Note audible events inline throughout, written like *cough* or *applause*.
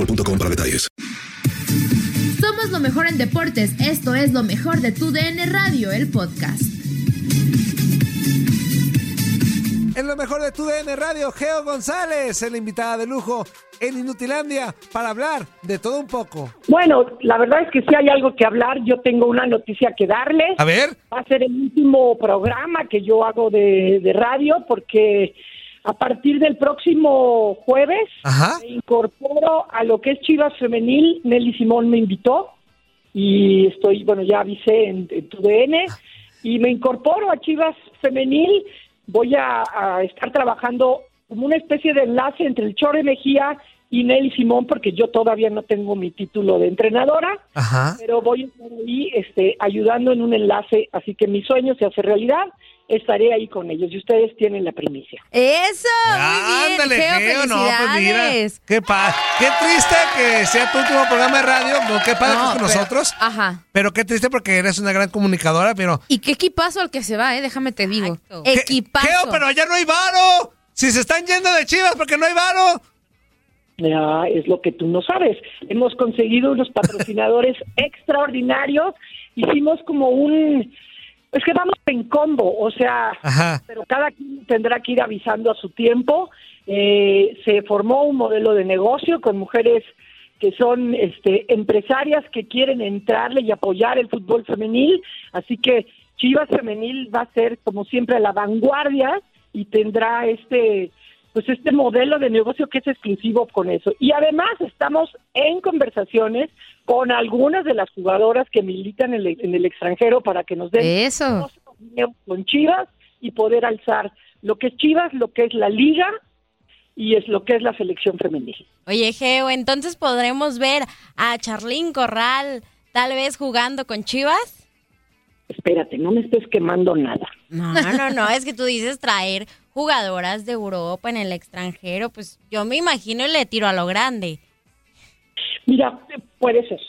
boostmobile.com para detalles. Somos lo mejor en deportes. Esto es lo mejor de tu DN Radio, el podcast. En lo mejor de tu DN Radio, Geo González, el invitada de lujo en Inutilandia para hablar de todo un poco. Bueno, la verdad es que si hay algo que hablar. Yo tengo una noticia que darles. A ver. Va a ser el último programa que yo hago de, de radio porque a partir del próximo jueves me incorporo a lo que es Chivas Femenil. Nelly Simón me invitó y estoy, bueno, ya avisé en, en tu DN y me incorporo a Chivas Femenil. Voy a, a estar trabajando como una especie de enlace entre el Chore Mejía y Nelly Simón, porque yo todavía no tengo mi título de entrenadora, Ajá. pero voy a estar ahí este, ayudando en un enlace, así que mi sueño se hace realidad, estaré ahí con ellos y ustedes tienen la primicia. Eso, muy Ándale, bien, Geo, Geo, no, pues mira. Qué, pa qué triste que sea tu último programa de radio, no, qué padre No, que con pero- nosotros, Ajá. pero qué triste porque eres una gran comunicadora, pero... Y qué equipazo al que se va, eh, déjame te digo. ¿Qué- Equipazo. Geo, pero allá no hay varo. Si se están yendo de chivas porque no hay varo. Ya, es lo que tú no sabes. Hemos conseguido unos patrocinadores *laughs* extraordinarios. Hicimos como un... Es que vamos en combo, o sea, Ajá. pero cada quien tendrá que ir avisando a su tiempo. Eh, se formó un modelo de negocio con mujeres que son este, empresarias que quieren entrarle y apoyar el fútbol femenil. Así que Chivas Femenil va a ser, como siempre, a la vanguardia y tendrá este pues este modelo de negocio que es exclusivo con eso. Y además estamos en conversaciones con algunas de las jugadoras que militan en el, en el extranjero para que nos den Eso. con Chivas y poder alzar lo que es Chivas, lo que es la liga y es lo que es la selección femenil. Oye, Geo, entonces podremos ver a Charlín Corral tal vez jugando con Chivas. Espérate, no me estés quemando nada. No, no, no, es que tú dices traer jugadoras de Europa en el extranjero, pues yo me imagino y le tiro a lo grande. Mira, puede ser,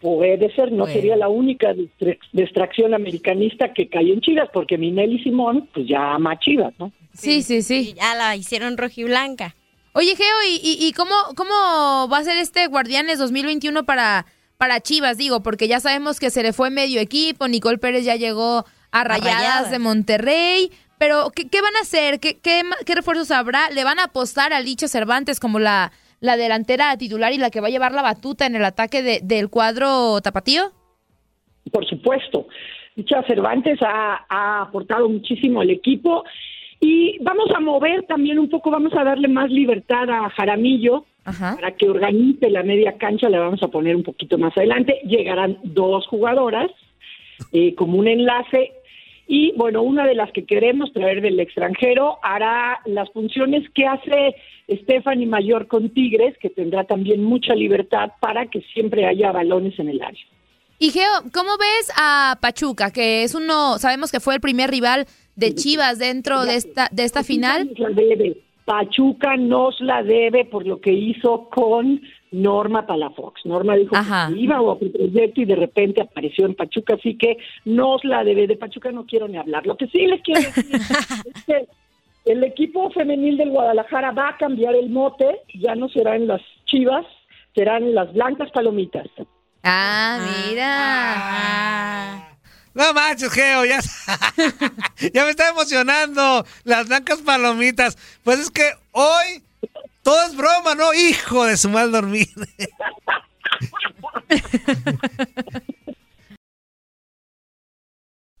puede ser, no Bueno. sería la única distra- distracción americanista que cae en Chivas, porque Minelli Simón pues ya ama a Chivas, ¿no? Sí, sí, sí. Ya la hicieron rojiblanca. Oye, Geo, ¿y, y, y cómo, cómo va a ser este Guardianes 2021 para, para Chivas? Digo, porque ya sabemos que se le fue medio equipo, Nicole Pérez ya llegó a Rayadas, Rayadas. de Monterrey, pero ¿qué, qué van a hacer? ¿Qué, qué, qué refuerzos habrá? ¿Le van a apostar a Licha Cervantes como la, la delantera titular y la que va a llevar la batuta en el ataque de- del cuadro tapatío? Por supuesto. Dicha Cervantes ha, ha aportado muchísimo al equipo y vamos a mover también un poco, vamos a darle más libertad a Jaramillo Ajá. para que organice la media cancha, le vamos a poner un poquito más adelante. Llegarán dos jugadoras eh, como un enlace Y bueno, una de las que queremos traer del extranjero hará las funciones que hace Stephanie Mayor con Tigres, que tendrá también mucha libertad para que siempre haya balones en el área. Y Geo, ¿cómo ves a Pachuca, que es uno, sabemos que fue el primer rival de Chivas dentro de esta, de esta final? Pachuca nos la debe por lo que hizo con Norma Palafox. Norma dijo que iba a otro proyecto y de repente apareció en Pachuca, así que nos la debe. De Pachuca no quiero ni hablar. Lo que sí les quiero decir *laughs* es que el equipo femenil del Guadalajara va a cambiar el mote, ya no serán las chivas, serán las blancas palomitas. Ah, mira. Ah. No manches, Geo, ya, *laughs* ya me está emocionando. Las blancas palomitas. Pues es que hoy todo es broma, ¿no? Hijo de su mal dormir. *laughs*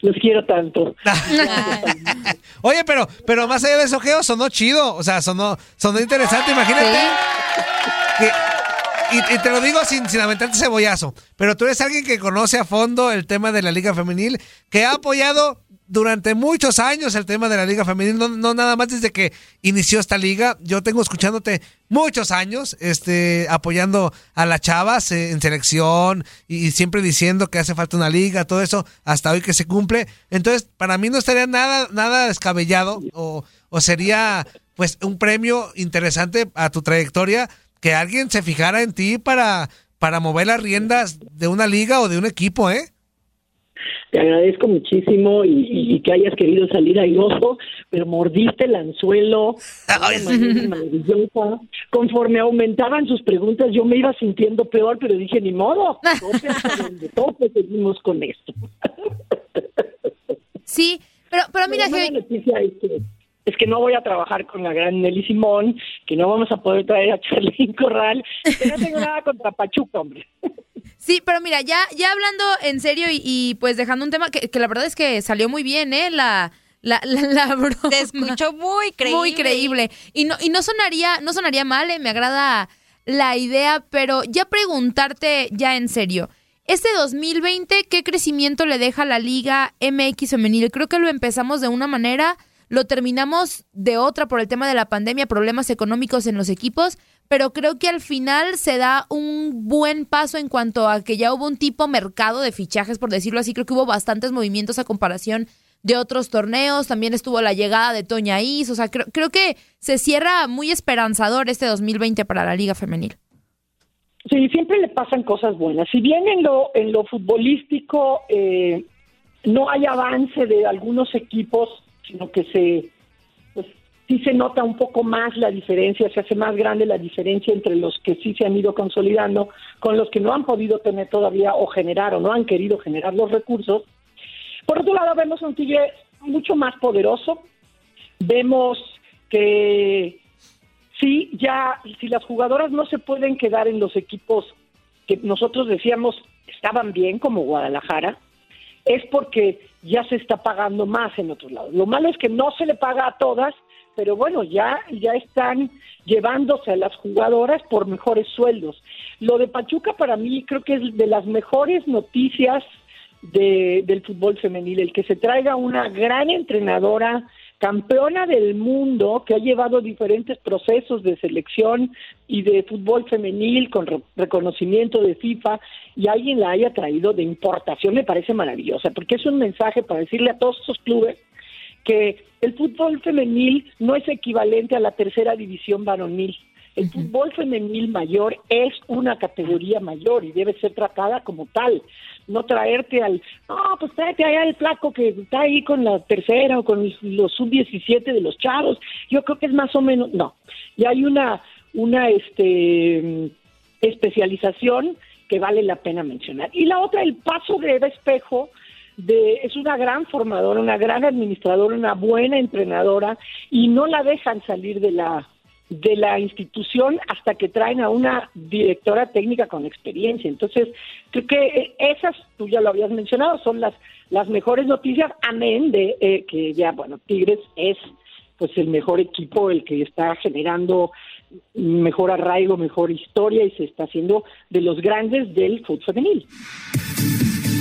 Los quiero tanto. *laughs* Oye, pero, pero más allá de eso, Geo, sonó chido. O sea, sonó, sonó interesante. Imagínate. y, te lo digo sin, sin aventarte cebollazo. Pero tú eres alguien que conoce a fondo el tema de la Liga Femenil, que ha apoyado durante muchos años el tema de la Liga Femenil, no, nada más desde que inició esta liga. Yo tengo escuchándote muchos años, este, apoyando a las chavas eh, en selección y, siempre diciendo que hace falta una liga, todo eso, hasta hoy que se cumple. Entonces, para mí no estaría nada, nada descabellado o, o sería pues un premio interesante a tu trayectoria que alguien se fijara en ti para, para mover las riendas de una liga o de un equipo, ¿eh? Te agradezco muchísimo y, que hayas querido salir airoso, pero mordiste el anzuelo maravillosa. Conforme aumentaban sus preguntas, yo me iba sintiendo peor, pero dije, ni modo, todos *laughs* seguimos con esto. *laughs* Sí, pero, pero mira, la noticia es que, es que no voy a trabajar con la gran Nelly Simón, que no vamos a poder traer a Charlene Corral, que no tengo nada contra Pachuca, hombre. Sí, pero mira, ya, ya hablando en serio y, pues dejando un tema que, la verdad es que salió muy bien, ¿eh? La, la, la, *laughs* broma. Te escuchó muy creíble. Muy creíble. Y no, y no sonaría, no sonaría mal, ¿eh? me agrada la idea, pero ya preguntarte ya en serio. Este 2020, ¿qué crecimiento le deja la Liga MX Femenil? Creo que lo empezamos de una manera, lo terminamos de otra por el tema de la pandemia, problemas económicos en los equipos, pero creo que al final se da un buen paso en cuanto a que ya hubo un tipo mercado de fichajes, por decirlo así. Creo que hubo bastantes movimientos a comparación de otros torneos. También estuvo la llegada de Toña Is. O sea, creo, creo que se cierra muy esperanzador este 2020 para la Liga Femenil. Sí, siempre le pasan cosas buenas. Si bien en lo, en lo futbolístico eh, no hay avance de algunos equipos, sino que se sí se nota un poco más la diferencia, se hace más grande la diferencia entre los que sí se han ido consolidando con los que no han podido tener todavía o generar o no han querido generar los recursos. Por otro lado, vemos un Tigre mucho más poderoso, vemos que sí, ya, si las jugadoras no se pueden quedar en los equipos que nosotros decíamos estaban bien, como Guadalajara, es porque ya se está pagando más en otros lados. Lo malo es que no se le paga a todas pero bueno, ya, ya están llevándose a las jugadoras por mejores sueldos. Lo de Pachuca para mí creo que es de las mejores noticias de, del fútbol femenil, el que se traiga una gran entrenadora, campeona del mundo, que ha llevado diferentes procesos de selección y de fútbol femenil con reconocimiento de FIFA y alguien la haya traído de importación, me parece maravillosa, porque es un mensaje para decirle a todos esos clubes que el fútbol femenil no es equivalente a la tercera división varonil. El fútbol femenil mayor es una categoría mayor y debe ser tratada como tal. No traerte al, no, pues tráete allá el flaco que está ahí con la tercera o con los sub-17 de los chavos. Yo creo que es más o menos, no. Y hay una, una este, especialización que vale la pena mencionar. Y la otra, el paso de Eva Espejo, de, es una gran formadora, una gran administradora, una buena entrenadora y no la dejan salir de la de la institución hasta que traen a una directora técnica con experiencia. Entonces, creo que esas, tú ya lo habías mencionado, son las, las mejores noticias, amén de eh, que ya, bueno, Tigres es pues el mejor equipo, el que está generando mejor arraigo, mejor historia y se está haciendo de los grandes del fútbol femenil.